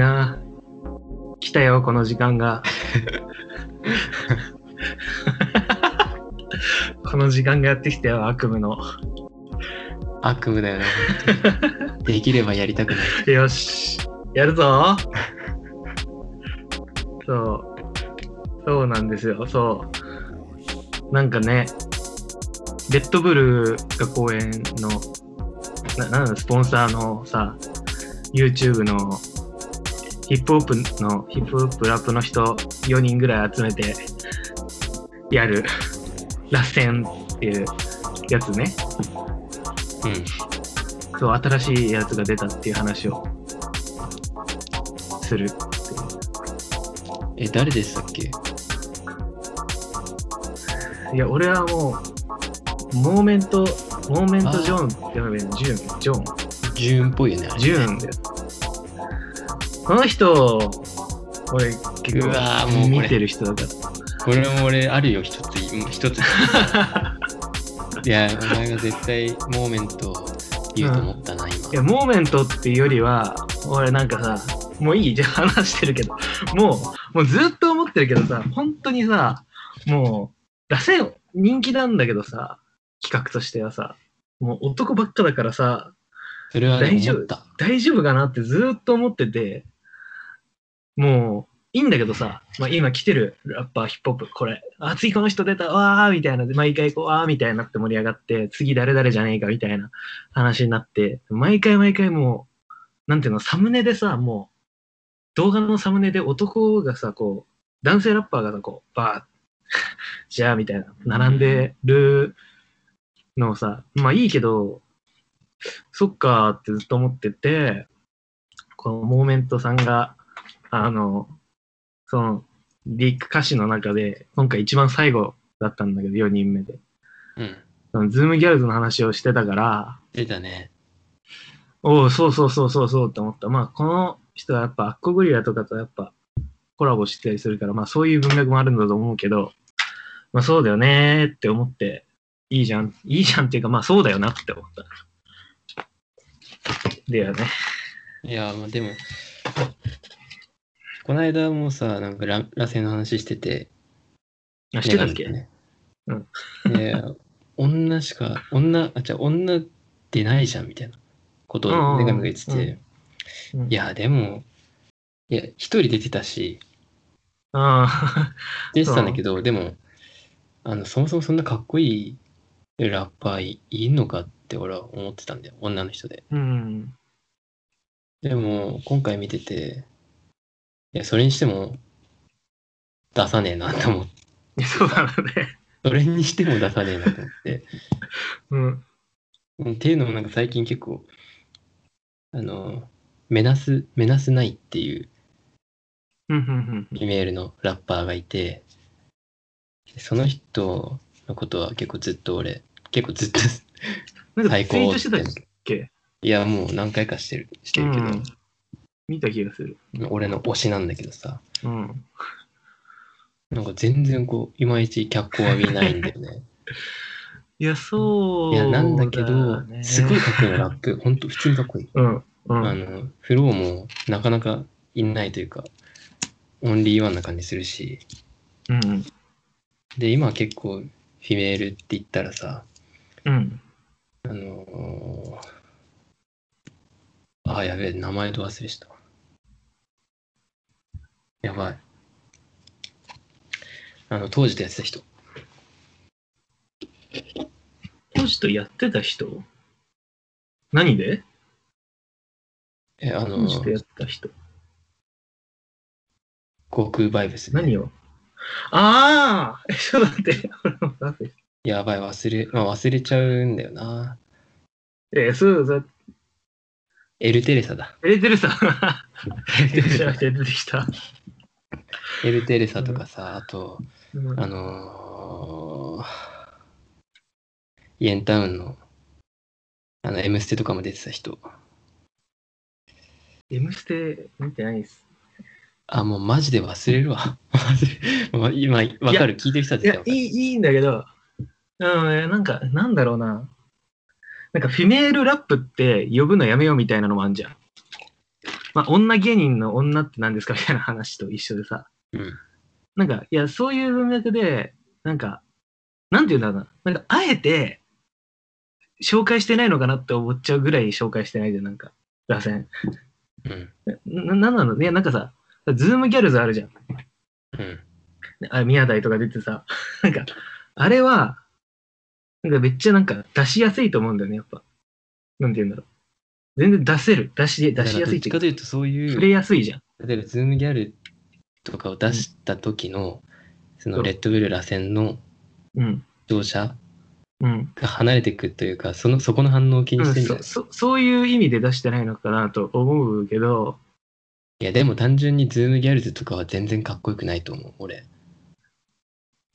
な、来たよ、この時間が。この時間がやってきたよ、悪夢の。悪夢だよね。できればやりたくない。よし、やるぞ。そう。そうなんですよ、そう。なんかね、レッドブルが公演の、ななんだ、スポンサーのさ、YouTube のヒップホップの、ヒップホップラップの人4人ぐらい集めてやる、螺旋っていうやつね。うん。そう、新しいやつが出たっていう話をする。え、誰でしたっけ？いや、俺はもう、モーメント、モーメントジョーンって呼べばいいのジューン、ジョーン、ジューンっぽいよね、ジューンだよ。この人、俺結うわーもうこれ構見てる人だから。これも俺あるよ、一つ、一つ。いや、お前が絶対モーメント言うと思ったな、い今。や、モーメントっていうよりは、俺なんかさ、もういいじゃん、話してるけど、もう、もうずっと思ってるけどさ、本当にさ、もう、螺旋人気なんだけどさ、企画としてはさ、もう男ばっかだからさ、それはね大丈夫。大丈夫かなってずっと思ってて、もう、いいんだけどさ、まあ、今来てるラッパー、ヒップホップ、これ、あ、次この人出た、わーみたいな、毎回こう、わーみたいになって盛り上がって、次誰々じゃねえかみたいな話になって、毎回毎回もう、なんていうの、サムネでさ、もう、動画のサムネで男がさ、こう、男性ラッパーがさ、こう、バー、じゃあみたいな、並んでるのをさ、まあいいけど、そっかーってずっと思ってて、この Moment さんが、あの、その、リーク歌詞の中で、今回一番最後だったんだけど、4人目で。うん。その Zoomgals の話をしてたから、出たね。おお、そうそうそうそうそうって思った。まあ、この人はやっぱ、アッコグリラとかとやっぱ、コラボしてたりするから、まあ、そういう文脈もあるんだと思うけど、まあ、そうだよねーって思って、いいじゃん、いいじゃんっていうか、まあ、そうだよなって思った。だよね。いや、まあでも、この間もさ、なんかラ螺旋の話してて、あ、してたっけ、ね。うん。で、女しか、女、あ、じゃ女出ないじゃんみたいなことをネガミが言ってて、うん。うん。いや、でも、いや、一人出てたし、ああ、出てたんだけど、でも、あの、そもそもそんなかっこいいラッパーいいんのかって俺は思ってたんだよ、女の人で。うん。でも、今回見てて、いや、それにしても、出さねえなと思って、そうだね。それにしても出さねえなと思って。うん。うんっていうのもなんか最近結構、あの、メナス、メナスないっていう。イメールのラッパーがいて、その人のことは結構ずっと俺、結構ずっと、なんか最高ツイートしてたっけ？いやもう何回かしてる、してるけど、うん見た気がする。俺の推しなんだけどさ、うん。なんか全然こう、いまいち脚光は見ないんだよね。いや、そういや、なんだけど、ねすごいかっこいいの、ラップ。ほんと、普通にかっこいい。うん。うん。あの、フローもなかなかいないというか、オンリーワンな感じするし、うん。で、今は結構、フィメールって言ったらさ、うん。あのー、あ、やべえ、名前と忘れした。やばい。あの、当時とやってた人。ポジとやってた人？何で？え、あのポジとやってた人航空バイブス、何を？ああえ、ちょっと待って。やばい、忘れ、まあ忘れちゃうんだよな。え、そうだ。エルテレサだ。エレテルさん。エレテルじゃなくて出てきた。エルテレサとかさ、あと、うんあのーイエンタウンの、あの、M ステとかも出てた人。M ステ見てないです。あ、もうマジで忘れるわ。今、わかる、聞いてる人はい絶対いい、いいんだけど、うん、なんか、なんだろうな。なんか、フィメールラップって呼ぶのやめようみたいなのもあんじゃん。まあ、女芸人の女って何ですか？みたいな話と一緒でさ、うん。なんか、いや、そういう文脈で、なんか、なんていうんだろうな。なんか、あえて、紹介してないのかなって思っちゃうぐらい紹介してないじゃん、なんか、螺旋。うん。な、なんなの？いや、なんかさ、ズームギャルズあるじゃん。うん。あ、宮台とか出てさ、なんか、あれは、なんかめっちゃなんか出しやすいと思うんだよね、やっぱ。なんて言うんだろう。全然出せる。出し、出しやすいっていうかどっちかというとそういう、触れやすいじゃん。例えば、ズームギャルとかを出した時の、そのレッドブル螺旋のうん。乗車うん。が離れていくというか、そのそこの反応を気にしてんじゃない、そそそういう意味で出してないのかなと思うけど、いや、でも単純に Zoomgals とかは全然かっこよくないと思う、俺。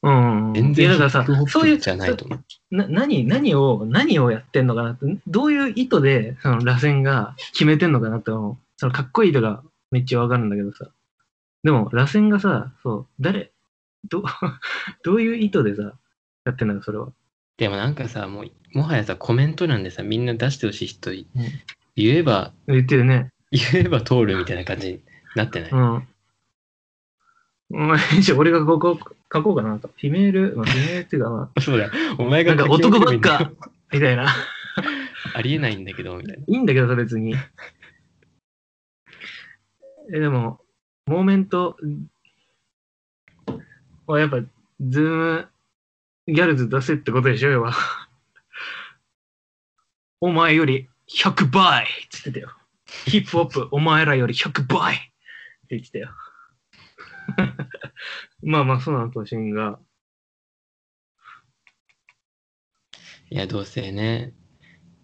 うん。全然ヒップホップそういうじゃないと思う。な何何を何をやってんのかなってどういう意図でその RASEN が決めてんのかなって思うそのかっこいいとかめっちゃわかるんだけどさでも RASEN がさそう誰ど どういう意図でさやってんだろそれはでもなんかさ、もう、もはやさ、コメント欄でさ、みんな出してほしい人い、うん言えば、言ってるね言えば通るみたいな感じになってない？うんうんじゃあ俺がここ書こうかなと。 female、まあ、 female っていうかま そうだ、お前あ、ながんか男ばっかる、みたいな。ありえないんだけど、みたいな。いいんだけどさ、別に。え、でも、 Moment はやっぱ、 Zoom、ギャルズ出せってことでしょ、要は。お前より100倍って言ってたよ。ヒップホップ、お前らより100倍って言ってたよ。まあまあ、そうなの、トシンが。いや、どうせね、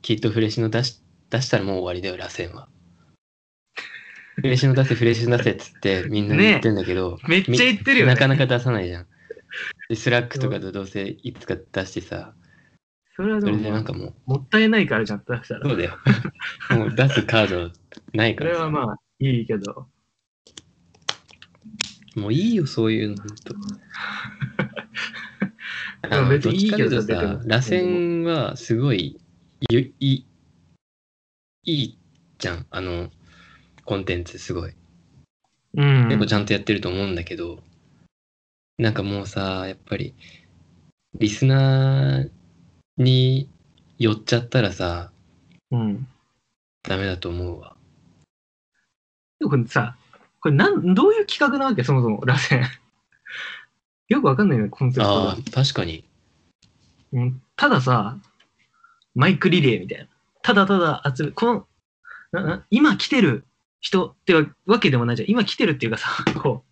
きっとフレッシュの出し出したらもう終わりだよ、螺旋は。フレッシュの出せ、フレッシュの出せっつってみんなに言ってんだけど、めっちゃ言ってるよね。なかなか出さないじゃん。で、5lack とかとどうせいつか出してさ、それはでもそれでなんかもう、もったいないからじゃん、出したら。そうだよ。もう出すカードないそからさ。れはまあ、いいけど。もういいよ、そういうの、ほんと。でも別にいいけどさ、 RASEN はすごいいいいいじゃん、あの、コンテンツすごい。うん。結構ちゃんとやってると思うんだけど、なんかもうさ、やっぱり、リスナーに寄っちゃったらさ、うん。ダメだと思うわ。でもさ、これなん、どういう企画なわけ？そもそも、螺旋。よくわかんないね、コンセプトがああ。、確かに。うんたださ、マイクリレーみたいな。ただただ集め、この、なな今来てる人ってわけでもないじゃん。今来てるっていうかさ、こ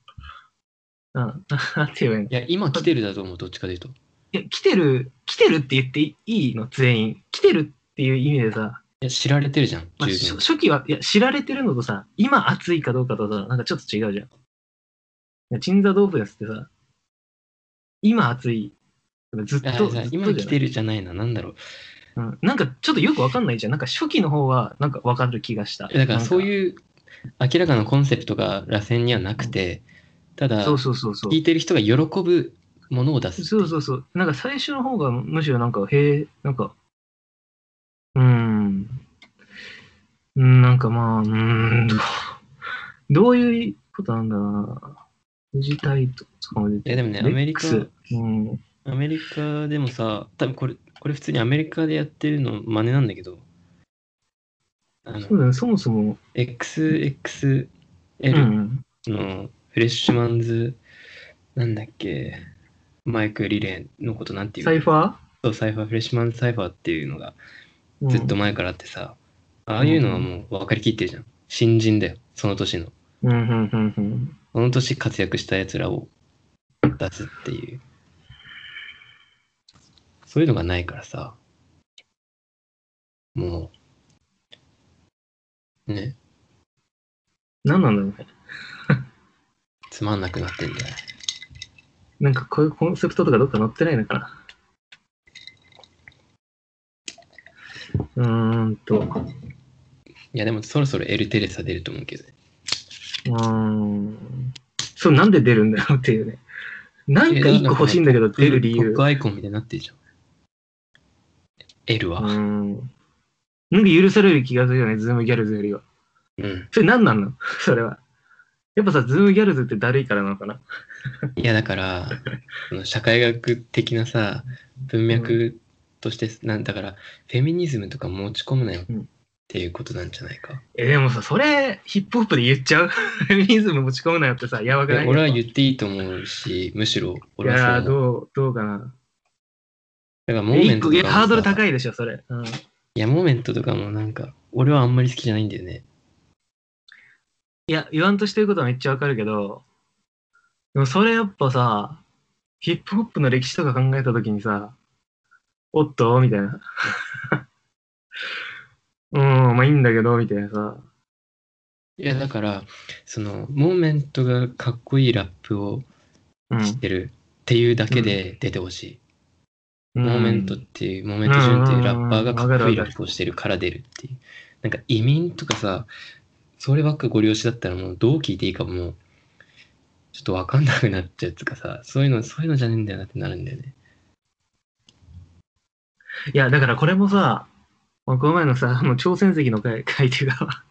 う。うん、なんて言えばいいの？いや、今来てるだと思う、どっちかというと。いや、来てる、来てるって言っていいの？全員。来てるっていう意味でさ、いや、知られてるじゃん、まあ。初初期は、いや、知られてるのとさ、今熱いかどうかとさ、なんかちょっと違うじゃん。いやチンザドープですってさ、今熱い。ずっと、さずっと今来てる。るじゃないな、なんだろう。うん。なんかちょっとよくわかんないじゃん。なんか初期の方は、なんかわかる気がした。だからそうう。いう明らかなコンセプトが螺旋にはなくて、ただ、そうそうそうそう聞。いてる人が喜ぶものを出す。そうそうそう。なんか最初の方がむしろなんか、へえ、なんか、うーん。うんなんかまあ、うーん、どういうことなんだろうな。富士タイトとかも出てでもねアメリカうん。アメリカでもさ、多分これ、これ普通にアメリカでやってるの真似なんだけど、あの、そうだね、そもそも、XXL うん。のフレッシュマンズ、なんだっけ、マイクリレーのことなんていう。サイファーそうサイファー、フレッシュマンズサイファーっていうのがーずっと前からあってさ、ああいうのはもう分かりきってるじゃん。新人だよ、その年の。うん、うん、うん、うん。その年活躍したやつらを出すっていう。そういうのがないからさ、もう、ね、何なんだろうね。つまんなくなってんじゃないなんかこういうコンセプトとかどっか載ってないのかな？うーんと、いやでもそろそろ Elle Teresa 出ると思うけどね。うーん。そう、なんで出るんだろうっていうね。なんか一個欲しいんだけど、出る理由トップアイコンみたいになってるじゃん。 Elle は。うーん。なんか許される気がするよね、 Zoomgals よりは。うん。それ何なんの？それは。やっぱさ、 Zoomgals ってだるいからなのかな？いや、だから、その社会学的なさ、文脈として、なんだから、フェミニズムとか持ち込むなようんっていうことなんじゃないか？え、でもさ、それ、ヒップホップで言っちゃう？フェミニズム持ち込むなよってさ、やばくない？俺は言っていいと思うし、むしろぱ俺はそういや。どう、どうかな。だからモーメントとかハードル高いでしょ、それ。うん。いや、モーメントとかもなんか、俺はあんまり好きじゃないんだよね。いや、言わんとしてることはめっちゃわかるけど、でもそれやっぱさ、ヒップホップの歴史とか考えたときにさ、おっと？みたいな。うん、まあいいんだけど、みたいなさ。いや、だから、その、モーメントがかっこいいラップをうん。知ってるっていうだけで出てほしい。うんモーメントっていう、モーメントジュンっていうラッパーがかっこいいラップをしてるから出るっていう。なんか移民とかさ、そればっかご利用しだったらもうどう聞いていいかもう、ちょっとわかんなくなっちゃうっていうかさ、そういうの、そういうのじゃねえんだよなってなるんだよね。いや、だからこれもさ、まあこの前のさ、あの朝鮮石の回、回っていうか、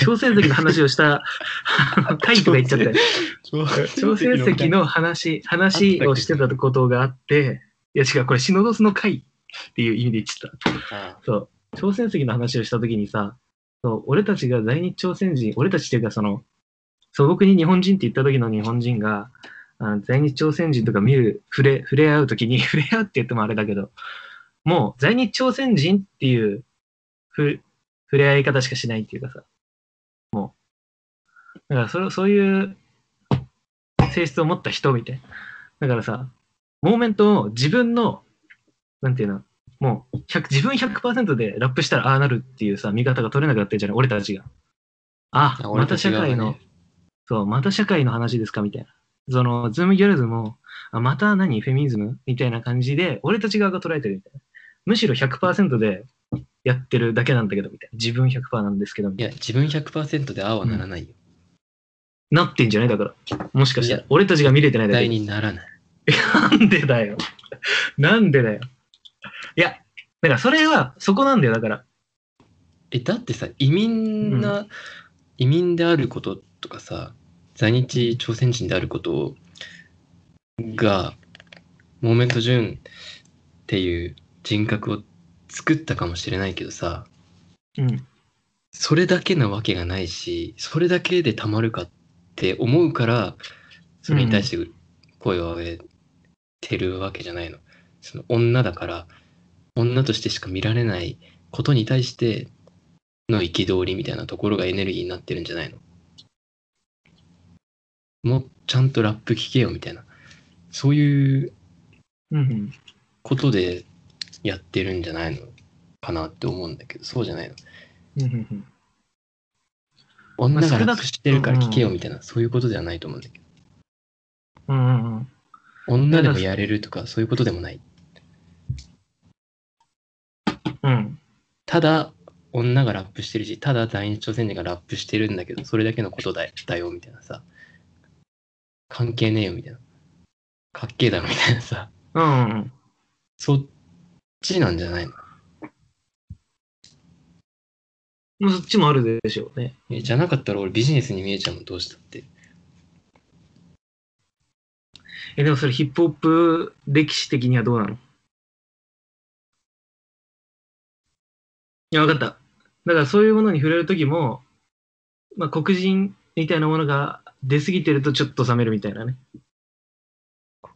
朝鮮石の話をした、回とか言っちゃったよ。朝鮮石の話、話をしてたことがあって、いや違う、これシノドスの回っていう意味で言っちゃった。あそう、朝鮮石の話をしたときにさ、そう、俺たちが在日朝鮮人、俺たちっていうかその、素朴に日本人って言った時の日本人が、あ在日朝鮮人とか見る、触れ、触れ合うときに、触れ合うって言ってもあれだけど、もう在日朝鮮人っていうふ触れ合い方しかしないっていうかさ、もう、だからそれ、そういう性質を持った人みたいな。だからさ、モーメントを自分の、なんていうの、もう100自分100%でラップしたらああなるっていうさ、見方が取れなくなってるじゃない、俺たちが。あ、あ俺また社会の、そう、また社会の話ですかみたいな。その、 Zoomgals も、あまた何？フェミニズム？みたいな感じで、俺たち側が捉えてるみたいな。むしろ100%でやってるだけなんだけど、みたいな。自分100%なんですけど、いな。いや、自分100%でああはならないよ。なってんじゃないだから。もしかしたら。俺たちが見れてないだけにならない。なんでだよ。なんでだよ。いや、だからそれは、そこなんだよ、だから。え、だってさ、移民な、移民であることとかさ、在日朝鮮人であることが、モーメントジュンっていう人格を作ったかもしれないけどさ、うん。それだけなわけがないし、それだけでたまるかって思うから、それに対して声を上げてるわけじゃないの。その女だから、女としてしか見られないことに対しての憤りみたいなところがエネルギーになってるんじゃないのもうちゃんとラップ聞けよみたいな。そういううんうん。ことでやってるんじゃないのかなって思うんだけど、そうじゃないの。女がラップしてるから聞けよみたいな、そういうことではないと思うんだけど。うんうんうん。女でもやれるとか、そういうことでもない。うん。ただ、女がラップしてるし、ただ在日朝鮮人がラップしてるんだけど、それだけのことだだよ、みたいなさ。関係ねえよ、みたいな。かっけえだろ、みたいなさ。うんうんうん。そっちなんじゃないの？そっちもあるでしょうね。えじゃなかったら俺ビジネスに見えちゃうもん、どうしたって。え、でもそれヒップホップ歴史的にはどうなの？いや、わかった。だからそういうものに触れるときも、まあ、黒人みたいなものが出過ぎてるとちょっと冷めるみたいなね。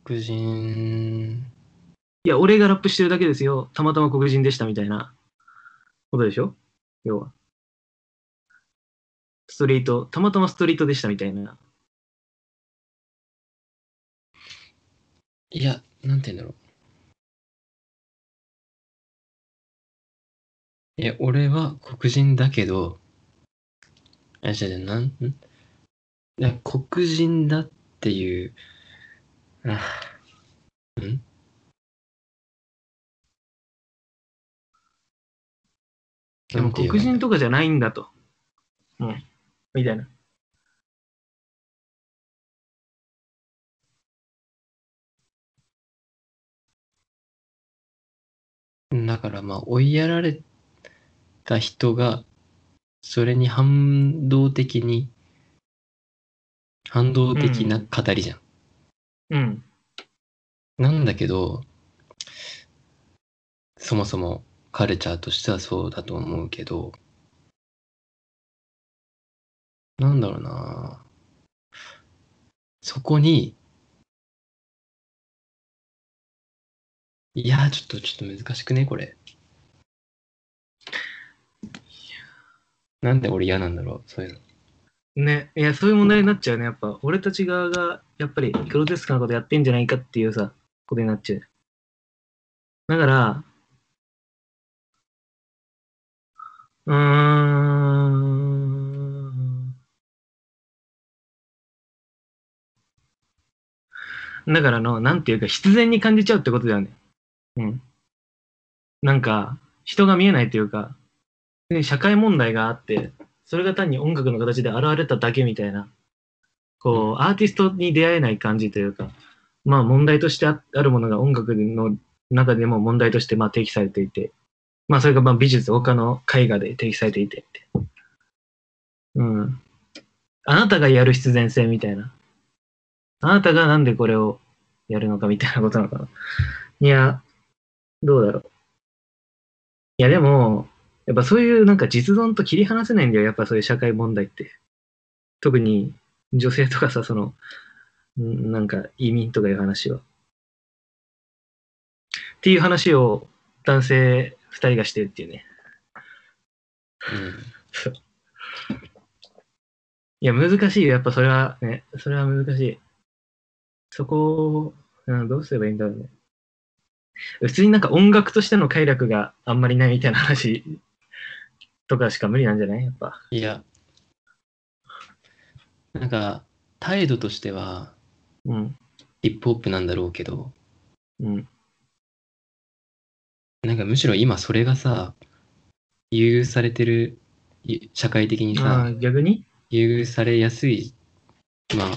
黒人、いや、俺がラップしてるだけですよ。たまたま黒人でしたみたいなことでしょ？要は。ストリート、たまたまストリートでしたみたいな。いや、なんて言うんだろう。いや、俺は黒人だけど、あ、じゃじゃ、なん、ん？いや、黒人だっていう、あ、ん？でも黒人とかじゃないんだと。うん。みたいな。だからまあ追いやられた人がそれに反動的に、反動的な語りじゃん。うん。なんだけど、そもそもカルチャーとしてはそうだと思うけど、なんだろうなそこに、いや、ちょっと、ちょっと難しくね、これ。なんで俺嫌なんだろう、そういうの。ね。いや、そういう問題になっちゃうね。やっぱ、俺たち側が、やっぱり、グロテスクなことやってんじゃないかっていうさ、ことになっちゃう。だから、うーん。だからの、なんていうか、必然に感じちゃうってことだよね。うん。なんか、人が見えないというか、で社会問題があって、それが単に音楽の形で現れただけみたいな、こう、アーティストに出会えない感じというか、まあ問題としてああるものが音楽の中でも問題としてまあ提起されていて、まあそれがまあ美術、他の絵画で提起されていて。うん。あなたがやる必然性みたいな。あなたがなんでこれをやるのかみたいなことなのかな。いや、どうだろう。いやでも、やっぱそういうなんか実存と切り離せないんだよ。やっぱそういう社会問題って。特に女性とかさ、その、なんか移民とかいう話は。っていう話を男性二人がしてるっていうね。うん。いや、難しいよ。やっぱそれはね、それは難しい。そこを、うん、どうすればいいんだろうね。普通になんか音楽としての快楽があんまりないみたいな話とかしか無理なんじゃない？やっぱ。いや、なんか、態度としては、うん。ヒップホップなんだろうけど、うん。なんかむしろ今それがさ、優遇されてる、い社会的にあさ、あ、逆に？優遇されやすい、まあ、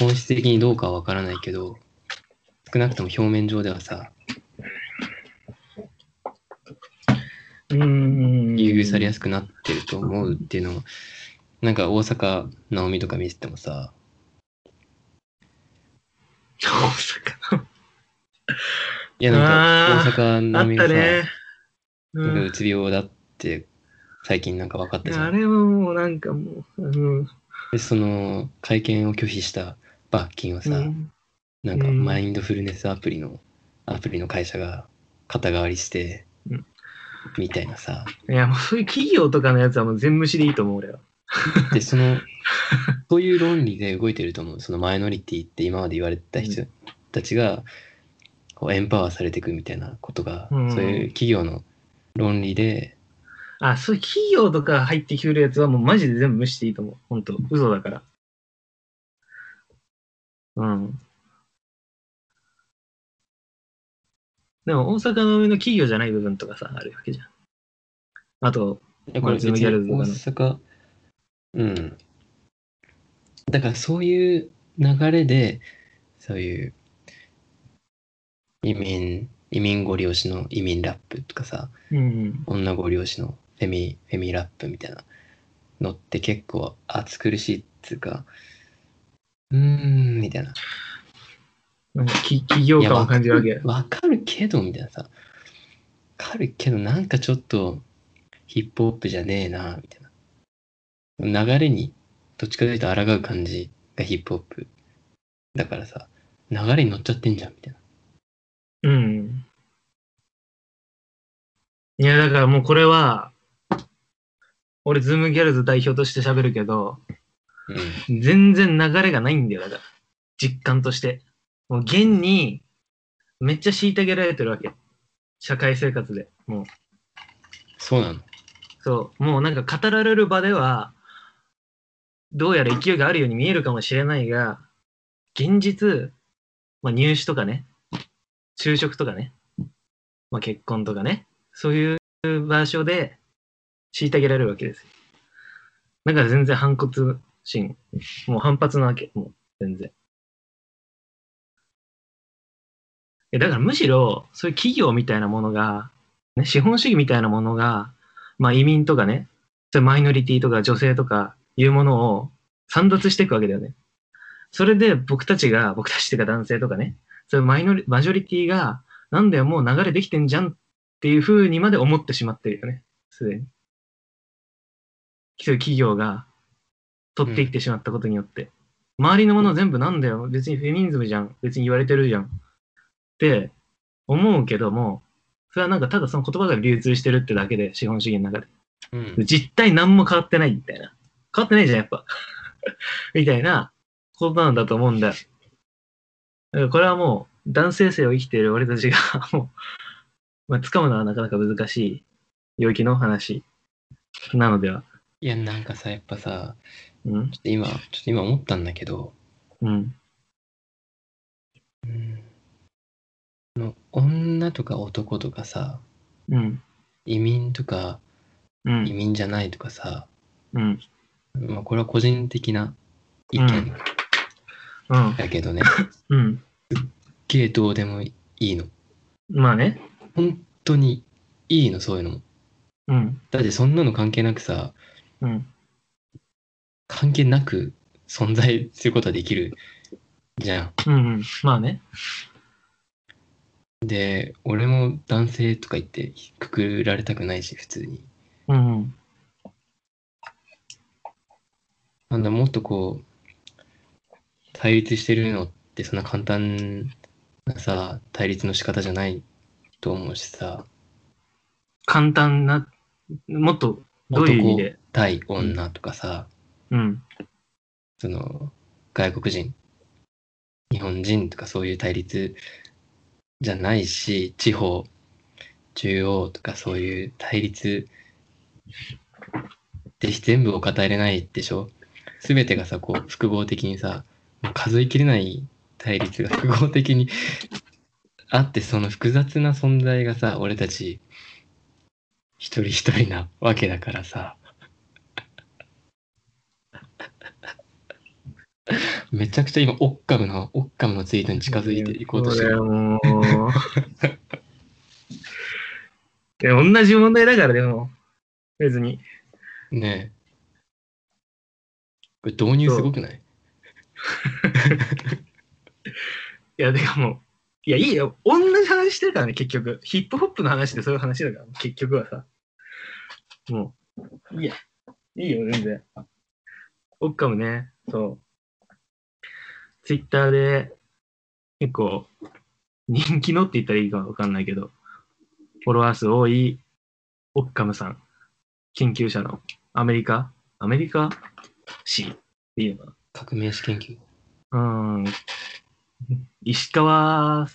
本質的にどうかはわからないけど、少なくとも表面上ではさ、うーん。優遇されやすくなってると思うっていうのを、なんか大阪直美とか見ててもさ、大阪いやなんか大阪あっ直美がさ、たね。うなん。うつ病だって最近なんか分かったじゃん。あれはもうなんかもう、うん。で、その会見を拒否した罰金をさ、うんなんかうんマインドフルネスアプリの、アプリの会社が肩代わりしてうん、みたいなさ。いや、もうそういう企業とかのやつはもう全無視でいいと思う、俺は。で、その、そういう論理で動いてると思う。そのマイノリティって今まで言われてた人たちが、こうエンパワーされていくみたいなことが、うんそういう企業の論理で、あ、そういう企業とか入ってきてるやつはもうマジで全部無視していいと思う。本当嘘だから。うん。でも大阪の上の企業じゃない部分とかさ、あるわけじゃん。あと、これ別に大阪、うん。だからそういう流れで、そういう移民、移民ご利用しの移民ラップとかさ、うん。女ご利用しのフェミ、フェミラップみたいなのって結構暑苦しいっつうか、うーん、みたいな。なんかき企業感を感じるわけ。わかるけど、みたいなさ。わかるけど、なんかちょっとヒップホップじゃねえな、みたいな。流れに、どっちかというと抗う感じがヒップホップ。だからさ、流れに乗っちゃってんじゃん、みたいな。うん。いや、だからもうこれは、俺、 Zoomgals 代表として喋るけど、うん。全然流れがないんだよ、だから。実感として。もう現に、めっちゃ虐げられてるわけ。社会生活で。もう、そうなの？そう。もうなんか語られる場では、どうやら勢いがあるように見えるかもしれないが、現実、まあ入試とかね、就職とかね、まあ結婚とかね、そういう場所で虐げられるわけですよ。だから全然反骨心、もう反発なわけ、もう全然。えだからむしろ、そういう企業みたいなものが、ね、資本主義みたいなものが、まあ移民とかね、そマイノリティとか女性とかいうものを散奪していくわけだよね。それで僕たちが、僕たちっていうか男性とかね、そういうマイノリ、マジョリティが、なんだよ、もう流れできてんじゃんっていう風にまで思ってしまってるよね。すでに。そういう企業が取っていってしまったことによって。周りのもの全部なんだよ。別にフェミニズムじゃん。別に言われてるじゃん。って思うけども、それはなんかただその言葉が流通してるってだけで、資本主義の中で。うん。実態何も変わってないみたいな。変わってないじゃん、やっぱ。みたいなことなんだと思うんだよ。だからこれはもう、男性性を生きている俺たちが、もう、まあ、掴むのはなかなか難しい領域の話なのでは。いや、なんかさ、やっぱさ、うん？ちょっと今、ちょっと今思ったんだけど、うん。うん。あの女とか男とかさ、うん。移民とかうん。移民じゃないとかさ、うん。まあこれは個人的な意うん見うん。だけどね、うん。ゲーどうでもいいの。まあね。本当にいいの、そういうのも。うん。だってそんなの関係なくさ、うん。関係なく存在することはできるじゃん。うん。うん。まあね。で、俺も男性とか言ってくくられたくないし、普通に。うん。なんだ、もっとこう、対立してるのってそんな簡単なさ、対立の仕方じゃないと思うしさ、簡単な、もっと、どういう意味で？対女とかさ、うん。その、外国人、日本人とかそういう対立じゃないし、地方、中央とかそういう対立で全部を語れないでしょ？すべてがさ、こう、複合的にさ、数えきれない対立が複合的にあって、その複雑な存在がさ、俺たち一人一人なわけだからさ。めちゃくちゃ今、オッカムの、オッカムのツイートに近づいていこうとしてる。もう。で同じ問題だから、でも。別に。ねえ。これ導入すごくない？いや、でかもう、いや、いいよ。同じ話してるからね、結局。ヒップホップの話でそういう話だから、結局はさ。もう、いいや。いいよ、全然。オッカムね、そう。ツイッターで、結構、人気のって言ったらいいかわかんないけど、フォロワー数多い、オッカムさん。研究者の、アメリカ？アメリカ？市っていうの革命史研究。うん。石川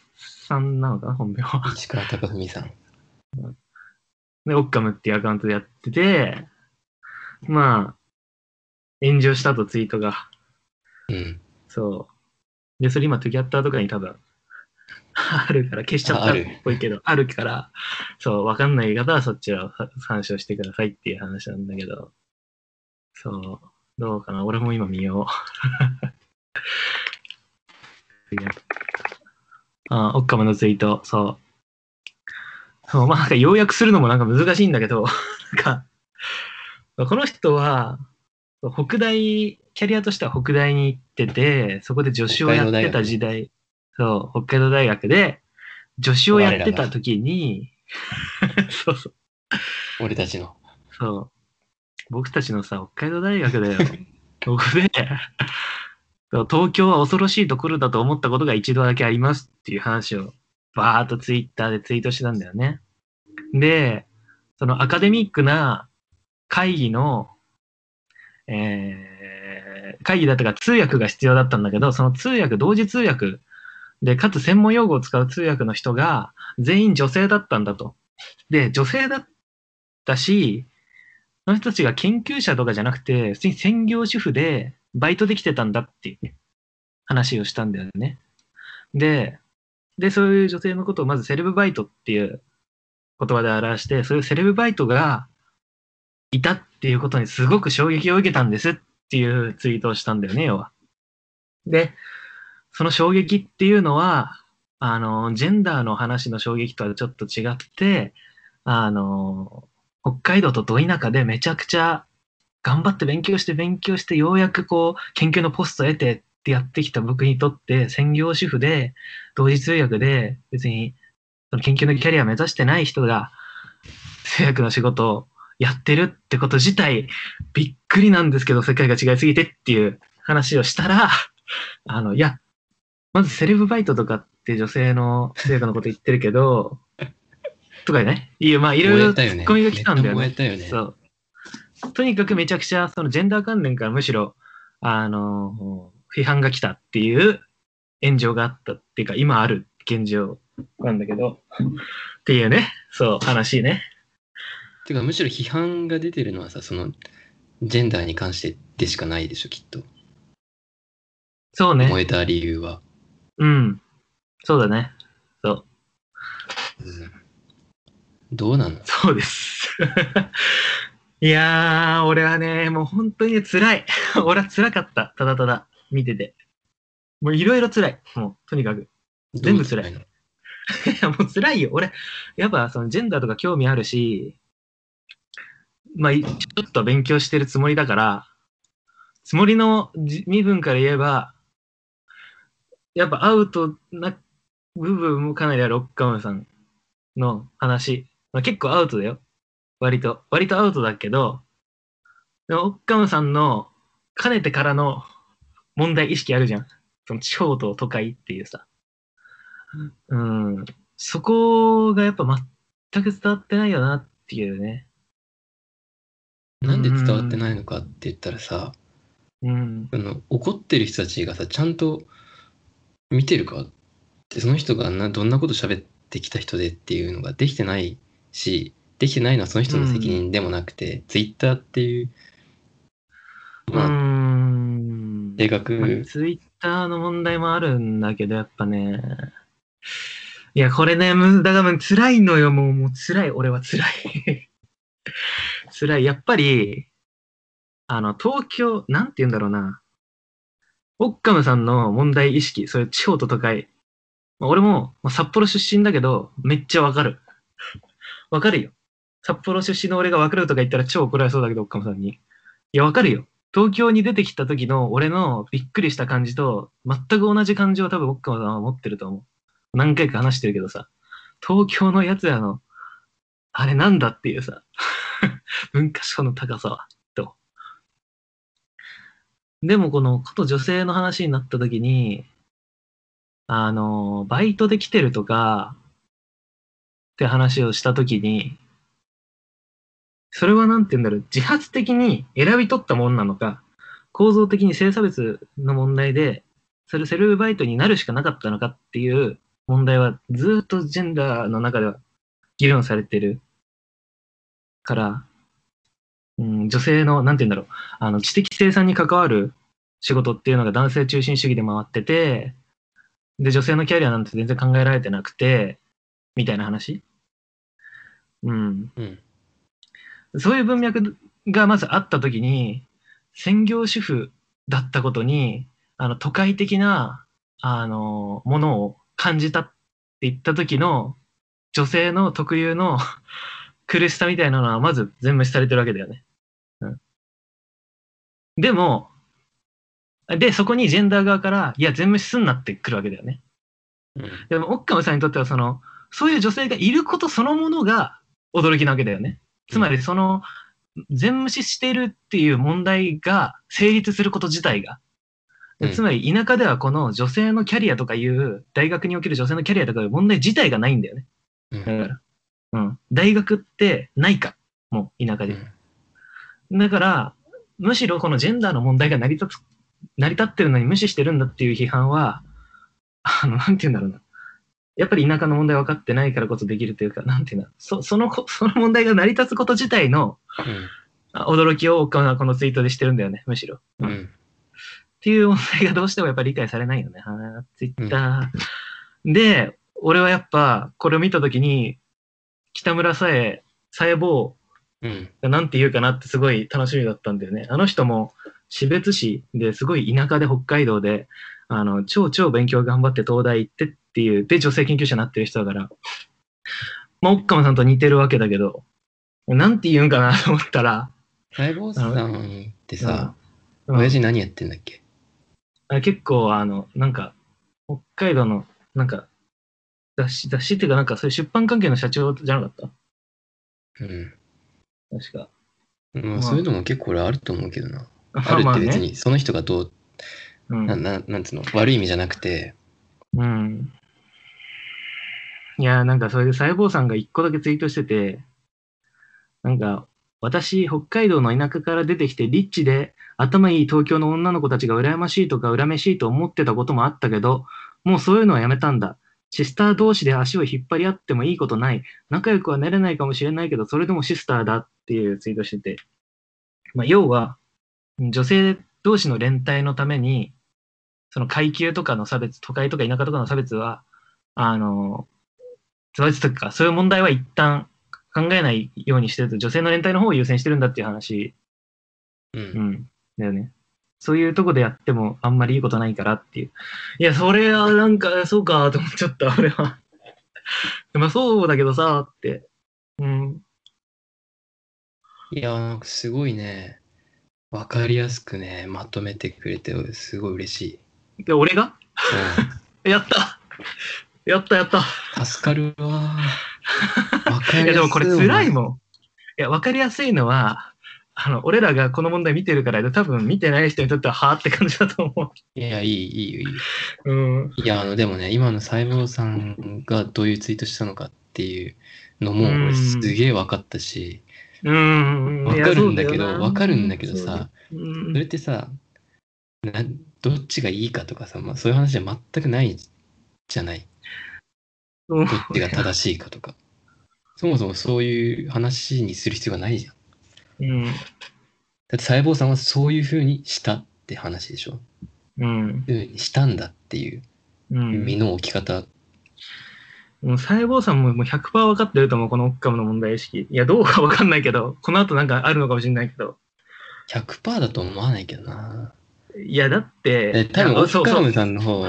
さんなのかな、本名は。石川貴文さん。で、オッカムっていうアカウントでやってて、まあ、炎上したとツイートが。うん。そう。で、それ今、トゥギャッターとかに多分、あるから、消しちゃったっぽいけど、あるから、そう、わかんない方はそっちを参照してくださいっていう話なんだけど、そう、どうかな、俺も今見よう。あ、オッカムのツイート、そう。そう、まあなんか要約するのもなんか難しいんだけど、なんか、この人は、北大、キャリアとしては北大に行ってて、そこで助手をやってた時代、そう、北海道大学で助手をやってた時に、そうそう、俺たちの。そう、僕たちのさ、北海道大学だよ。ここで、東京は恐ろしいところだと思ったことが一度だけありますっていう話を、バーっとツイッターでツイートしてたんだよね。で、そのアカデミックな会議の、えー会議だったから通訳が必要だったんだけど、その通訳、同時通訳で、かつ専門用語を使う通訳の人が全員女性だったんだと。で、女性だったし、その人たちが研究者とかじゃなくて、普通に専業主婦でバイトできてたんだっていう話をしたんだよね。で、で、そういう女性のことをまずセレブバイトっていう言葉で表して、そういうセレブバイトがいたっていうことにすごく衝撃を受けたんですっていうツイートをしたんだよね、要は。で、その衝撃っていうのは、あの、ジェンダーの話の衝撃とはちょっと違って、あの、北海道とど田舎でめちゃくちゃ頑張って勉強して勉強して、ようやくこう、研究のポストを得てってやってきた僕にとって、専業主婦で、同時通訳で、別に、その研究のキャリアを目指してない人が、通訳の仕事をやってるってこと自体、びっくりなんですけど、世界が違いすぎてっていう話をしたら、あの、いや、まずセルフバイトとかって女性の通訳のこと言ってるけど、とかね、いや、まあ、いろいろツ。ッコミが来たんだよねよね。そう。とにかくめちゃくちゃ、そのジェンダー関連からむしろ、あの、批判が来たっていう炎上があったっていうか、今ある現状なんだけど、っていうね、そう、話ね。てかむしろ批判が出てるのはさ、そのジェンダーに関してでしかないでしょ、きっと。そうね。燃えた理由は。うん。そうだね。そう。どうなの？そうです。いやー、俺はね、もう本当にね、辛い。俺は辛かった。ただただ、見てて。もういろいろ辛い。もう、とにかく。全部辛い いや、もう辛いよ。俺、やっぱそのジェンダーとか興味あるし、まあ、いちょっと勉強してるつもりだから、つもりのじ身分から言えば、やっぱアウトな部分もかなりある、オッカムさんの話。まあ、結構アウトだよ。割と。割とアウトだけど、でもオッカムさんのかねてからの問題意識あるじゃん。その地方と都会っていうさ。うん。そこがやっぱ全く伝わってないよなっていうね。なんで伝わってないのかって言ったらさ、うん。その怒ってる人たちがさ、ちゃんと見てるかって、その人がなどんなこと喋ってきた人でっていうのができてないし、できてないのはその人の責任でもなくて、ツイッターっていう、うまあ、ん。性格、ツイッターの問題もあるんだけど、やっぱね。いや、これね、むだから辛いのよ、もう、もう辛い、俺は辛い。辛い。やっぱり、あの、東京、なんて言うんだろうな。オッカムさんの問題意識、そういう地方と都会。まあ俺も、まあ札幌出身だけど、めっちゃわかる。わかるよ。札幌出身の俺がわかるとか言ったら超怒られそうだけど、オッカムさんに。いや、わかるよ。東京に出てきた時の俺のびっくりした感じと、全く同じ感情を多分オッカムさんは持ってると思う。何回か話してるけどさ、東京のやつらの、あれなんだっていうさ、文化賞の高さは、と。でもこのこと女性の話になった時に、あの、バイトで来てるとか、って話をした時に、それはなんて言うんだろう、自発的に選び取ったものなのか、構造的に性差別の問題で、それセルフバイトになるしかなかったのかっていう問題はずっとジェンダーの中では議論されてるから、うん、女性の、なんて言うんだろう、あの知的生産に関わる仕事っていうのが男性中心主義で回ってて、で、女性のキャリアなんて全然考えられてなくて、みたいな話。うん。うん。そういう文脈がまずあったときに、専業主婦だったことに、あの、都会的な、あの、ものを感じたって言った時の、女性の特有の苦しさみたいなのは、まず全無視されてるわけだよね。うん。でも、で、そこにジェンダー側から、いや、全無視すんなってくるわけだよね。うん。でも、オッカムさんにとっては、その、そういう女性がいることそのものが驚きなわけだよね。つまり、その、全無視してるっていう問題が成立すること自体が。つまり、田舎ではこの女性のキャリアとかいう、大学における女性のキャリアとかいう問題自体がないんだよね。うんだから、うん。大学ってないか。もう、田舎で。だから、むしろこのジェンダーの問題が成り立つ、成り立ってるのに無視してるんだっていう批判は、あの、なんて言うんだろうな。やっぱり田舎の問題分かってないからこそできるというか、なんていうんだろうそそのこ、その問題が成り立つこと自体のあ驚きをこのこのツイートでしてるんだよね、むしろ。うん。っうん。ていう問題がどうしてもやっぱり理解されないよね。ツイッター。で、俺はやっぱこれを見たときに、北村さえ、さえ坊うん。がなんて言うかなってすごい楽しみだったんだよね。あの人も標別市ですごい田舎で北海道で、あの、超超勉強頑張って東大行ってっていう、で女性研究者になってる人だから、まあ、オッカマさんと似てるわけだけど、なんて言うんかなと思ったら、細胞さんってさ、うん。親父何やってんだっけ？あ結構、あの、なんか、北海道の、なんか、雑誌、雑誌っていうか、なんか、そういう出版関係の社長じゃなかった？うん。確か。まあ、まあ。そういうのも結構俺あると思うけどな。ああるまあね。って別に、その人がどう、うん。なななんつうの、悪い意味じゃなくて、うん。いや、なんかそれで細胞さんが一個だけツイートしてて、なんか、私、北海道の田舎から出てきて、リッチで頭いい東京の女の子たちが羨ましいとか恨めしいと思ってたこともあったけど、もうそういうのはやめたんだ。シスター同士で足を引っ張り合ってもいいことない。仲良くはなれないかもしれないけど、それでもシスターだっていうツイートしてて。まあ、要は、女性同士の連帯のために、その階級とかの差別、都会とか田舎とかの差別は、あの、差別とか、そういう問題は一旦考えないようにしてると、女性の連帯の方を優先してるんだっていう話、う。うんん、だよね。そういうとこでやってもあんまりいいことないからっていう。いや、それはなんか、そうかと思っちゃった、俺は。まあそうだけどさ、って。うん。いや、なんかすごいね、わかりやすくね、まとめてくれて、すごい嬉しい。で、俺が？う やったやったやったん、助かるわ。わ かいや、りやすい。でもこれ辛いもん。いや、わかりやすいのは、あの、俺らがこの問題見てるからで、多分見てない人にとっては、はーって感じだと思いや、いい、いいよ、いいよ。う。うん。いや、あの、でもね、今の細胞さんがどういうツイートしたのかっていうのも、すげえ分かったし、うん。分かるんだけど、分かるんだけどさ、うんそれってさ、などっちがいいかとかさ、まあ、そういう話は全くないじゃない？うんどっちが正しいかとか。そもそもそういう話にする必要がないじゃん。うん。だって細胞さんはそういうふうにしたって話でしょ。うん。そういうふうにしたんだっていううん。身の置き方。もう細胞さんももう100%分かってると思う、このオッカムの問題意識。いや、どうか分かんないけど、この後なんかあるのかもしれないけど。100%だと思わないけどな。いや、だって、え多分、オッカムさんの方、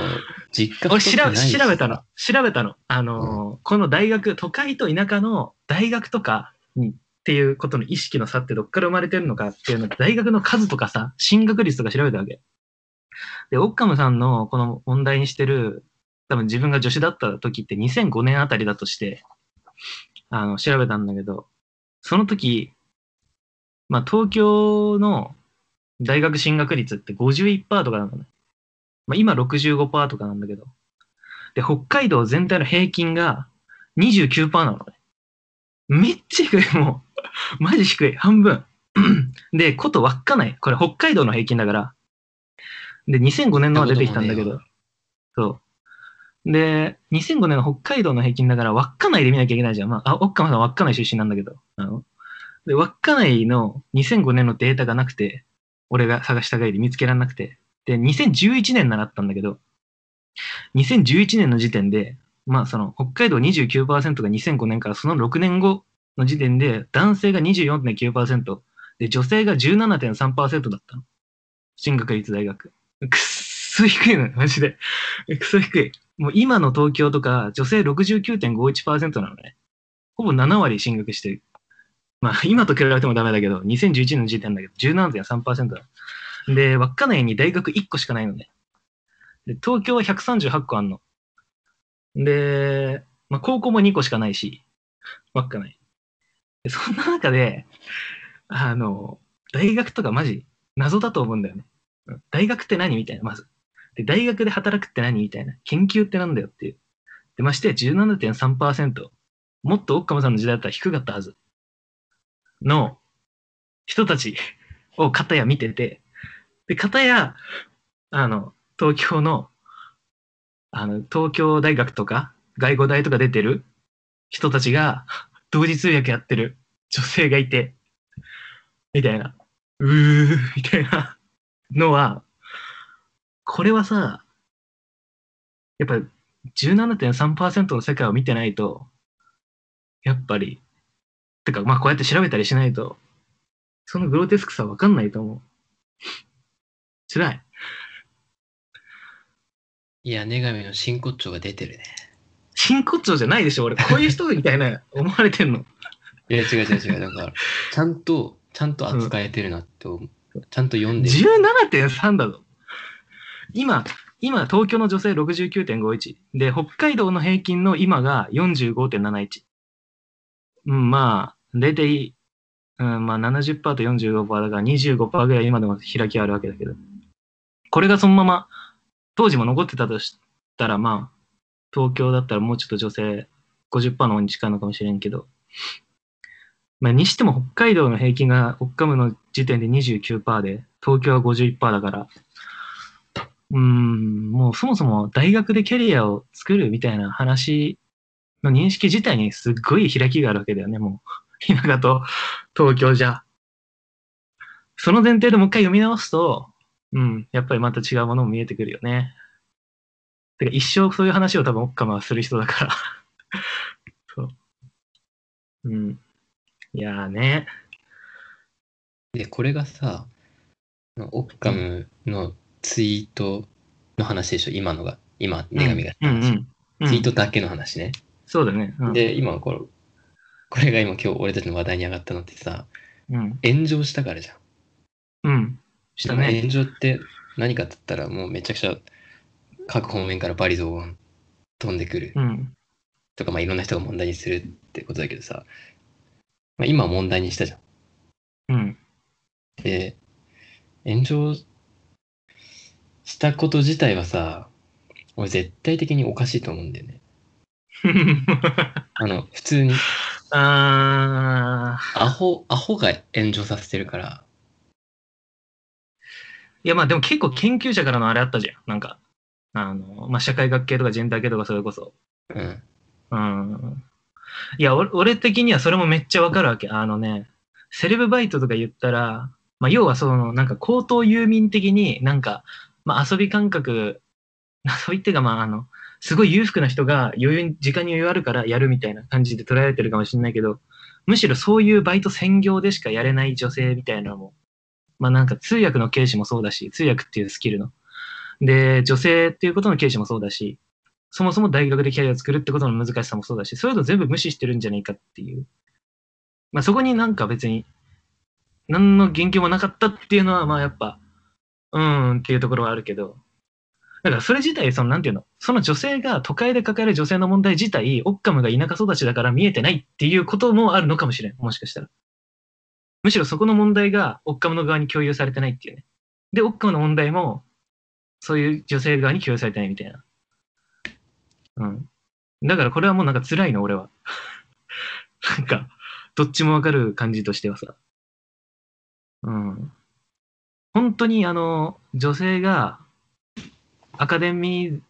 実家俺調べたの。調べたの。あのーこの大学、都会と田舎の大学とかにっていうことの意識の差ってどっから生まれてるのかっていうの大学の数とかさ、進学率とか調べたわけ。で、オッカムさんのこの問題にしてる、多分自分が助手だった時って2005年あたりだとして、あの、調べたんだけど、その時、まあ、東京の大学進学率って51%とかなのね。まあ、今65%とかなんだけど。で、北海道全体の平均が29%なのね。めっちゃ低い、もう。マジ低い。半分。で、こと稚内。これ北海道の平均だから。で、2005年のは出てきたんだけど。そう。で、2005年の北海道の平均だから、稚内で見なきゃいけないじゃん。まあ、あ、岡間さん稚内出身なんだけど。あので、稚内の2005年のデータがなくて、俺が探した限り見つけられなくて。で、2011年習ったんだけど、2011年の時点で、まあその北海道29%が2005年からその6年後の時点で男性が24.9%で女性が17.3%だったの。進学率大学。くっそ低いのよ、マジで。くっそ低い。もう今の東京とか女性69.51%なのね。ほぼ7割進学してる。まあ今と比べてもダメだけど、2011年の時点だけど17.3%だ。で、稚内に大学1個しかないのね。で、東京は138個あんの。で、まあ、高校も2個しかないし、稚内。で、そんな中で、あの、大学とかマジ謎だと思うんだよね。大学って何みたいな、まず。で、大学で働くって何みたいな。研究ってなんだよっていう。で、ましてや17.3%。もっと奥様さんの時代だったら低かったはず。の人たちを片や見てて、で、片や、あの、東京の、あの、東京大学とか、外語大とか出てる人たちが、同時通訳やってる女性がいて、みたいな、うー、みたいなのは、これはさ、やっぱ17.3%の世界を見てないと、やっぱり、てか、まあこうやって調べたりしないと、そのグロテスクさわかんないと思う。辛い。いや、女神の真骨頂が出てるね。真骨頂じゃないでしょ俺、こういう人みたいな 思われてんの。いや、違う違う違う。だから、ちゃんとちゃんと扱えてるなって思う。ちゃんと読んでる。17.3だぞ。今、今、東京の女性69.51。で、北海道の平均の今が45.71。うん、まあ、大体、うん、まあ70%と45%だから25%ぐらい今でも開きあるわけだけど。これがそのまま、当時も残ってたとしたら、まあ、東京だったらもうちょっと女性50%の方に近いのかもしれんけど、まあ、にしても北海道の平均が、オッカムの時点で29%で、東京は51%だから、うん、もうそもそも大学でキャリアを作るみたいな話の認識自体にすっごい開きがあるわけだよね、もう。田舎と東京じゃ。その前提でもう一回読み直すと、うん、やっぱりまた違うものも見えてくるよね。てか一生そういう話を多分オッカムはする人だから。そう。うん。いやーね。で、これがさ、オッカムのツイートの話でしょ、今のが。今、女神が。うんうんうん。ツイートだけの話ね。そうだね。うん、で、今これ、これが今今日俺たちの話題に上がったのってさ、うん。炎上したからじゃん。うん。したね。炎上って何かって言ったらもうめちゃくちゃ各方面からバリ雑言飛んでくるうん。とか、まあいろんな人が問題にするってことだけどさ、まあ、今は問題にしたじゃん。うん。で、炎上したこと自体はさ、俺絶対的におかしいと思うんだよね。あの、普通にあーアホ、アホが炎上させてるから、いや、まあでも結構研究者からのあれあったじゃん。なんか、あの、まあ社会学系とかジェンダー系とかそれこそ。うん。うん。いや、俺俺的にはそれもめっちゃわかるわけ。あのね、セレブバイトとか言ったら、まあ要はその、なんか高等遊民的になんか、まあ遊び感覚、遊びっていうかまああの、すごい裕福な人が余裕に、時間に余裕あるからやるみたいな感じで捉えられてるかもしれないけど、むしろそういうバイト専業でしかやれない女性みたいなのも、まあなんか通訳のケースもそうだし、通訳っていうスキルの。で、女性っていうことのケースもそうだし、そもそも大学でキャリアを作るってことの難しさもそうだし、そういうの全部無視してるんじゃないかっていう。まあそこになんか別に、何の言及もなかったっていうのは、まあやっぱ、うーんっていうところはあるけど、だからそれ自体、そのなんていうの、その女性が都会で抱える女性の問題自体、オッカムが田舎育ちだから見えてないっていうこともあるのかもしれん、もしかしたら。むしろそこの問題がオッカムの側に共有されてないっていうね。で、オッカムの問題も、そういう女性側に共有されてないみたいな。うん。だからこれはもうなんか辛いの、俺は。なんか、どっちもわかる感じとしてはさ。うん。本当にあの、女性がアカデミー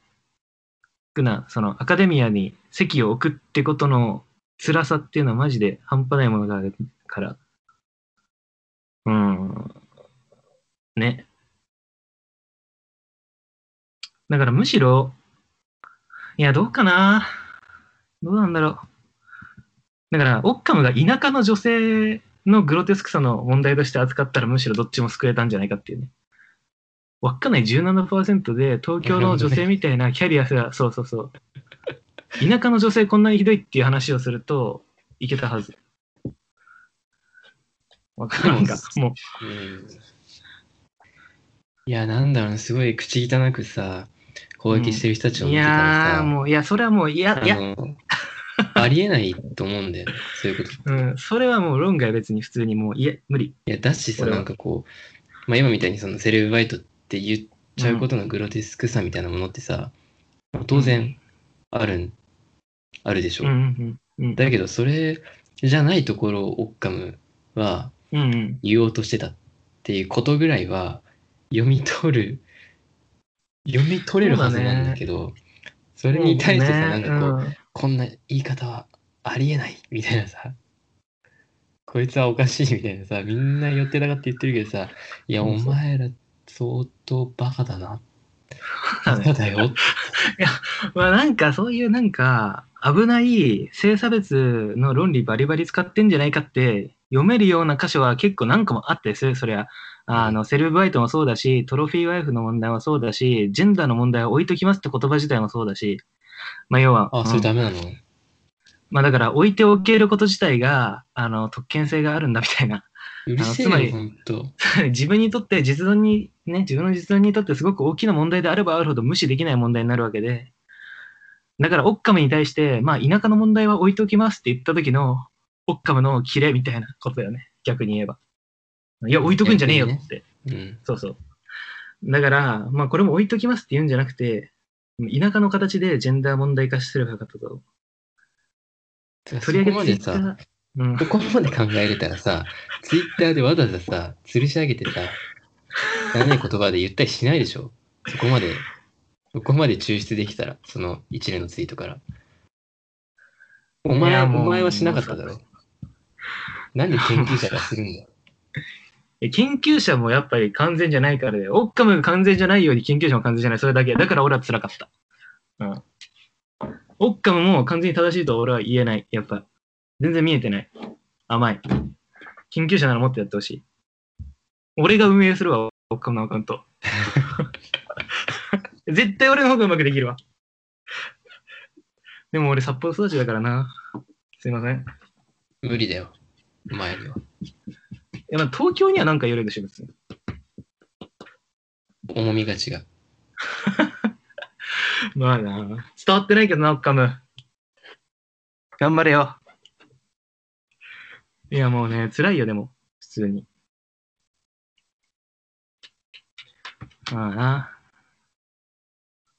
クな、そのアカデミアに席を置くってことの辛さっていうのはマジで半端ないものがあるから。うん。ね。だからむしろ、いや、どうかな。どうなんだろう。だから、オッカムが田舎の女性のグロテスクさの問題として扱ったらむしろどっちも救えたんじゃないかっていうね。稚内17%で東京の女性みたいなキャリアが、そうそうそう。田舎の女性こんなにひどいっていう話をするといけたはず。わからんか。もう、うんいや、なんだろうな、すごい口汚くさ、攻撃してる人たちを見いてたらやー、さ、もう、いや、それはもう、いや、いや、あの、ありえないと思うんだよね、そういうこと。うん、それはもう論外別に普通にもう、いえ、無理。いや、だしさ、俺はなんかこう、まあ今みたいにそのセレブバイトって言っちゃうことのグロテスクさみたいなものってさ、当然あるん、あるでしょ。うん、うん、うん。だけど、それじゃないところをオッカムは。言おうとしてたっていうことぐらいは読み取る、読み取れるはずなんだけど、それに対してさ、なんかこう、う、こんな言い方はありえないみたいなさ、こいつはおかしいみたいなさ、みんな寄ってたがって言ってるけどさ、いや、お前ら相当バカだな。バカだよ。まあなんかそういうなんか危ない性差別の論理バリバリ使ってんじゃないかって読めるような箇所は結構何個もあってそそりゃあのセルフバイトもそうだしトロフィーワイフの問題もそうだしジェンダーの問題は置いときますって言葉自体もそうだしまあ要はあ、それダメなの、まあだから置いておけること自体があの特権性があるんだみたいな。うるせえつまり。自分にとって実存に、ね、自分の実存にとってすごく大きな問題であればあるほど無視できない問題になるわけで、だからオッカムに対して、まあ田舎の問題は置いておきますって言った時のオッカムのキレみたいなことだよね。逆に言えば。いや、置いとくんじゃねえよって。うん。そうそう。だから、まあこれも置いときますって言うんじゃなくて、田舎の形でジェンダー問題化すればよかったと。とりあえずそこまでさ、うん、ここまで考えれたらさ、ツイッターでわざわざさ、吊るし上げてさ、汚い言葉で言ったりしないでしょそこまで、そこまで抽出できたら、その一連のツイートから。お前、お前はしなかっただろ。なんで研究者がするんだ？よ。え研究者もやっぱり完全じゃないからで、オッカムが完全じゃないように研究者も完全じゃない。それだけ。だから俺は辛かった。うん。オッカムも完全に正しいと俺は言えない。やっぱ。全然見えてない。甘い。研究者ならもっとやってほしい。俺が運営するわ、オッカムのアカウント。絶対俺の方がうまくできるわ。でも俺札幌育ちだからな。すいません。無理だよ。お前には。いやまあ東京にはなんか言えるでしょ、別に。重みが違う。まあな、伝わってないけどな、オッカム。頑張れよ。いや、もうね、辛いよ、でも、普通に。まあな。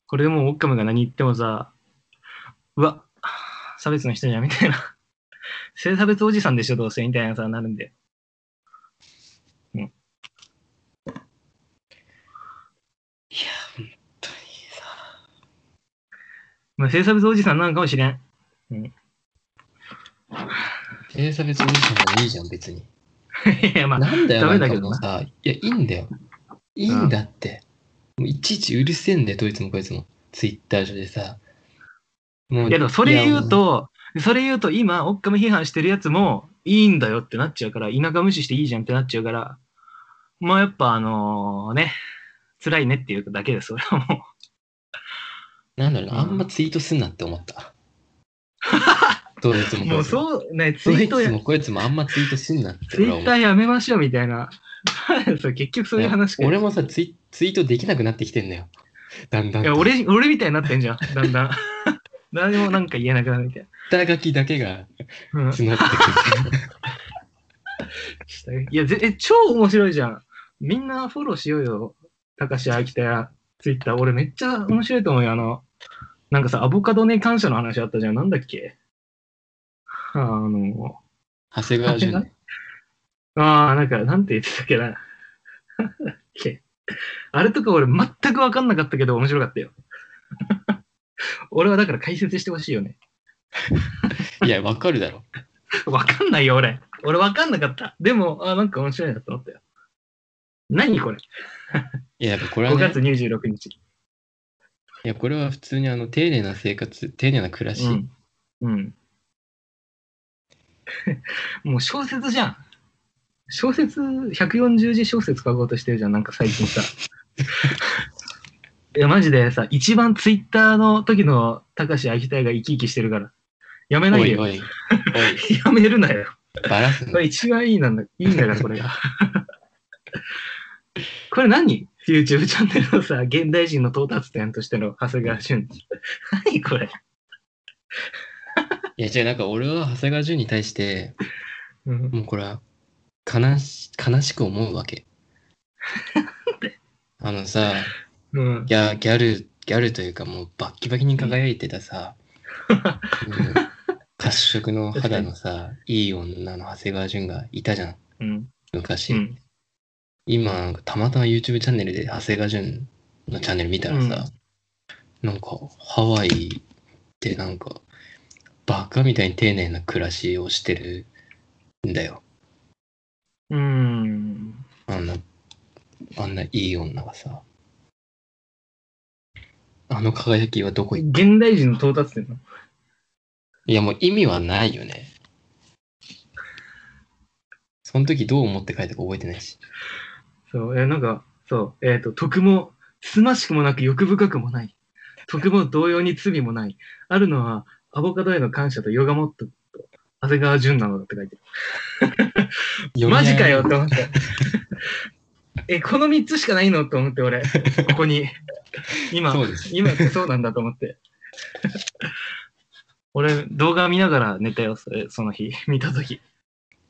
これでもうオッカムが何言ってもさ、うわ、差別の人じゃん、みたいな。性差別おじさんでしょ、どうせ、みたいなさ、なるんで。いや、本当にさ。まあ、性差別おじさんなんかもしれん。性差別おじさんでもいいじゃん、別に。いや、まあ、なんだよ、ダメなんかだけどさ、いや、いいんだよ。いいんだって。もういちいちうるせえんだよ、どいつもこいつも。ツイッター上でさ。もういやでもそれ言うと、それ言うと今、オッカム批判してるやつもいいんだよってなっちゃうから、田舎無視していいじゃんってなっちゃうから、まあやっぱあのね、辛いねっていうだけです、それはもう。なんだろうな、あうんんまツイートすんなって思った。どいつもこもいうつも。そうね、ツイートや、つもこいつもあんまツイートすんなってツイッターやめましょうみたいな。結局そういう話かよ俺もさツイ、ツイートできなくなってきてんだよ。だんだんと。いや俺、俺みたいになってんじゃん、だんだん。何もなんか言えなくなるみたい下書きだけがな。うん募ってくる。いや、ぜえ超面白いじゃん。みんなフォローしようよ。高橋秋田やツイッター。俺めっちゃ面白いと思うよ。あの、なんかさ、アボカドに感謝の話あったじゃん。なんだっけ？あの、長谷川淳ね。ああ、なんか、なんて言ってたっけな。なんだっけ？あれとか俺全く分かんなかったけど面白かったよ。俺はだから解説してほしいよね。いや、わかるだろ。分かんないよ、俺。俺分かんなかった。でも、あなんか面白いなと思ったよ。何これ？いや、これは ?5 ね、月26日。いや、これは普通にあの、丁寧な生活、丁寧な暮らし。うん。うん。もう小説じゃん。小説、140字小説書こうとしてるじゃん、なんか最近さ。いや、マジでさ、一番ツイッターの時の高橋秋田が生き生きしてるから。やめないでよ。おいおい、おい、やめるなよ。バラすの。これ一番いいなんだ、いいんだから、これが。これ何 ?YouTube チャンネルのさ、現代人の到達点としての長谷川俊。何これ、いや、違う、なんか俺は長谷川淳に対して、うん、もうこれは悲し悲しく思うわけ。あのさ、うん。ギャギャル、ギャルというかもうバッキバキに輝いてたさ、うん褐色の肌のさ、いい女の長谷川淳がいたじゃん、うん。昔。うん。今、たまたま YouTube チャンネルで長谷川淳のチャンネル見たらさ、なんかハワイでなんかバカみたいに丁寧な暮らしをしてるんだよ。うん。あんな、あんないい女がさ。あの輝きはどこ行っ現代人の到達点の？いやもう意味はないよね。その時どう思って書いたか覚えてないし。そう、え、なんか、そう、えっ、と、徳も、すましくもなく欲深くもない。徳も同様に罪もない。あるのは、アボカドへの感謝とヨガモットと、長谷川淳なのだって書いてる。マジかよって思って。え、この3つしかないの？と思って、俺、ここに。今。今ってそうなんだと思って。俺、動画見ながら寝たよ、それその日、見たとき。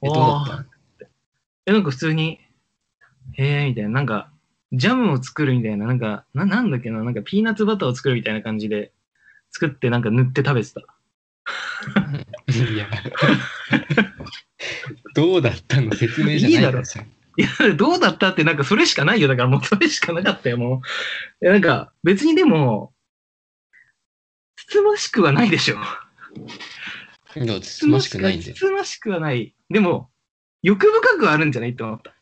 え、どうだった？え、なんか普通に、へえ、みたいな、なんか、ジャムを作るみたいな、なんか、ななんだっけな、なんかピーナッツバターを作るみたいな感じで、作ってなんか塗って食べてた。いや。どうだったの？説明じゃないからさ。いや、どうだったってなんかそれしかないよ。だからもうそれしかなかったよ、もう。いや、なんか別にでも、つつましくはないでしょ。つつましくないんだよつ。つましくはない。でも、欲深くはあるんじゃない？って思った。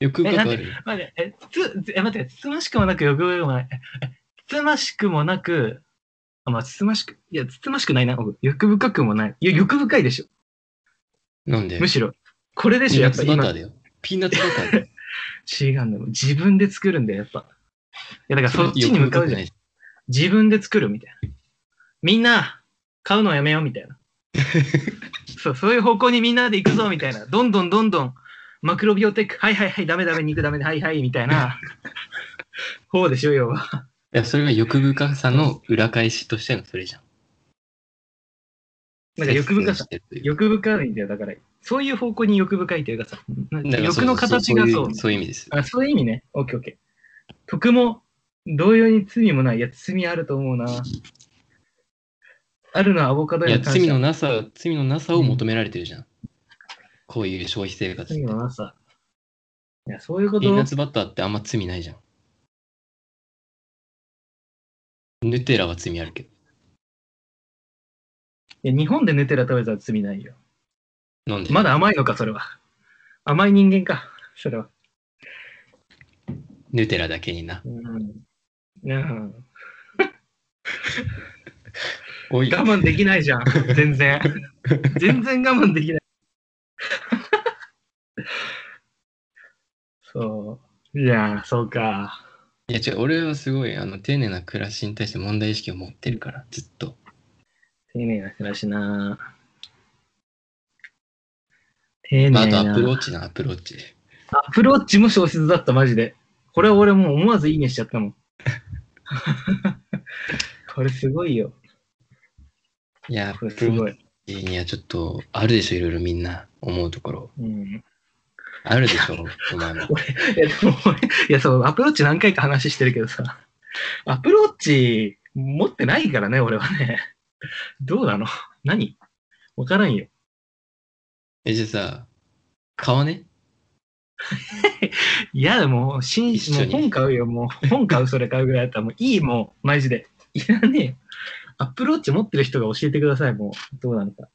欲深くある？よ。待って、え、つ、つえ、待って、つつましくもなく欲深くもない。ええつつましくもなく、あ、まあ、つつましく、いや、つつましくないな。僕欲深くもない。いや、欲深いでしょ。なんで？むしろ。これでしょ、やっぱ今。ピーナッツバター。違うんだよ。自分で作るんだよ、やっぱ。いや、だからそっちに向かうじゃない自分で作るみたいな。みんな、買うのやめようみたいな。そう、そういう方向にみんなで行くぞみたいな。どんどんどんどん、マクロビオテック、はいはいはい、ダメダメ、肉ダメで、はいはい、みたいな。方でしょ、要は。いや、それが欲深さの裏返しとしてのそれじゃん。なんか欲深さ、欲深いんだよ、だから。そういう方向に欲深いというかさ、欲の形がそうそういう意味です。あ、そういう意味ね。オッケーオッケー。徳も同様に罪もない。いや、罪あると思うな。あるのはアボカドいや、罪のなさ、罪のなさを求められてるじゃん。こういう消費生活。罪のなさ。いや、そういうこと？ピーナッツバターってあんま罪ないじゃん。ヌテラは罪あるけど。いや、日本でヌテラ食べたら罪ないよ。なんでまだ甘いのか、それは。甘い人間か、それは。ヌテラだけにな。うん。うん おい、我慢できないじゃん、全然。全然我慢できない。そう。いや、そうか。いや違う、俺はすごいあの丁寧な暮らしに対して問題意識を持ってるから、ずっと。丁寧な暮らしな。丁寧な。とアプローチな、アプローチ。アプローチも小説だった、マジで。これは俺もう思わずいいねしちゃったもん。これすごいよ。いや、アこプロれすごい。ーチにはちょっとあるでしょ、いろいろみんな思うところ。うん。あるでしょ、お前も。いや、でも俺、いや、そう、アプローチ何回か話してるけどさ、アプローチ持ってないからね、俺はね。どうなの？何？わからんよ。え、じゃあさ、買わね？いや、もう、新一緒にもう本買うよ、もう。本買う、それ買うぐらいだったら、もういい、もう、マジで。いらねえよ。アプローチ持ってる人が教えてください、もう。どうなのか。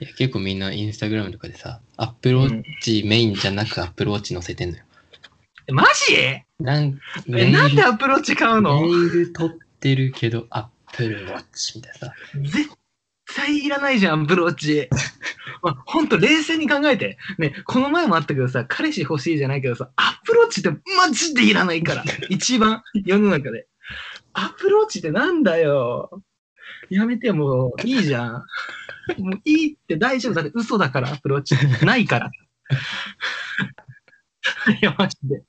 いや、結構みんなインスタグラムとかでさ、アップローチメインじゃなくアップローチ載せてんのよ。えマジ？なんえ、なんでアップルウォッチ買うの？メール取ってるけど、アップルウォッチみたいなさ。絶対いらないじゃん、アップルウォッチ。まあ、ほんと冷静に考えて。ね、この前もあったけどさ、彼氏欲しいじゃないけどさ、アップルウォッチってマジでいらないから。一番世の中で。アップルウォッチってなんだよ。やめてよ、もう。いいじゃん。もういいって大丈夫だって嘘だから、アップルウォッチ。ないから。いや、マジで。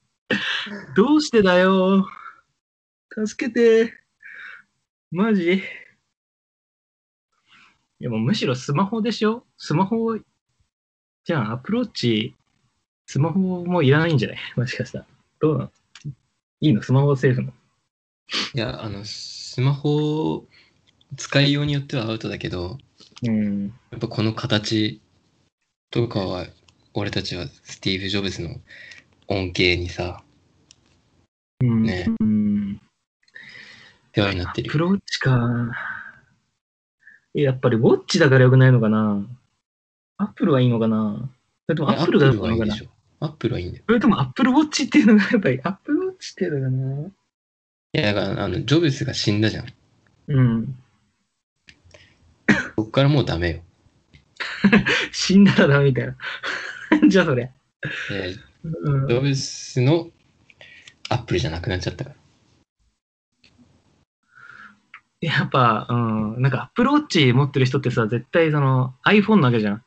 どうしてだよ。助けて。マジいやもうむしろスマホでしょ？スマホ、じゃあアプローチ、スマホもいらないんじゃない？もしかしたら。どうなの？いいの？スマホセーフの？いや、あの、スマホ、使いようによってはアウトだけど、うん。やっぱこの形とかは、俺たちはスティーブ・ジョブズの恩恵にさ、うん。ねうん。世話になってるよ。アプローチか。えやっぱりウォッチだからよくないのかな？アップルはいいのかな？それともアップルがアよくないのかな？アップルはいいんだよ。それともアップルウォッチっていうのがやっぱりアップルウォッチっていうのがないや、だから、あの、ジョブズが死んだじゃん。うん。そっからもうダメよ。死んだらダメみたいな。じゃあそれ。でうんジョブズのアップルじゃなくなっちゃったから。やっぱ、うん、なんか Apple Watch 持ってる人ってさ、絶対その iPhone なわけじゃん。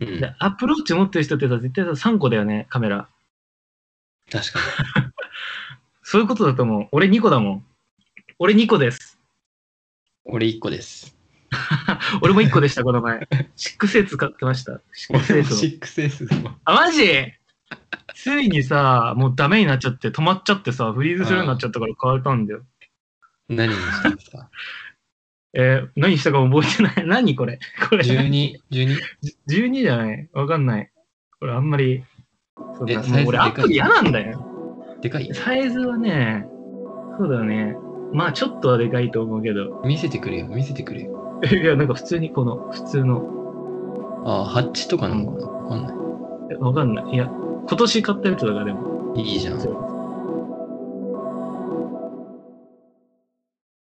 うんで、Apple Watch 持ってる人ってさ、絶対さ、3個だよね、カメラ。確か そういうことだと思う。俺2個だもん。俺2個です。に。俺1個です。俺 も1個でした、この前。6A 使ってました。俺も 6S の。6S の。あ、マジ？ついにさ、もうダメになっちゃって、止まっちゃってさ、フリーズするようになっちゃったから変えたんだよ。何にしたんですかえー何したか覚えてない。何これ？これ。?12、12? 12じゃない？わかんない。これあんまり。そうだえサイズもう俺アプリ嫌なんだよ。でかい？サイズはね、そうだよね。まあちょっとはでかいと思うけど。見せてくれよ、見せてくれよ。いや、なんか普通にこの、普通の、ああ、ハッチとかなのかなわかんない。えわかんない。いや、今年買ったやつだからでも。いいじゃん。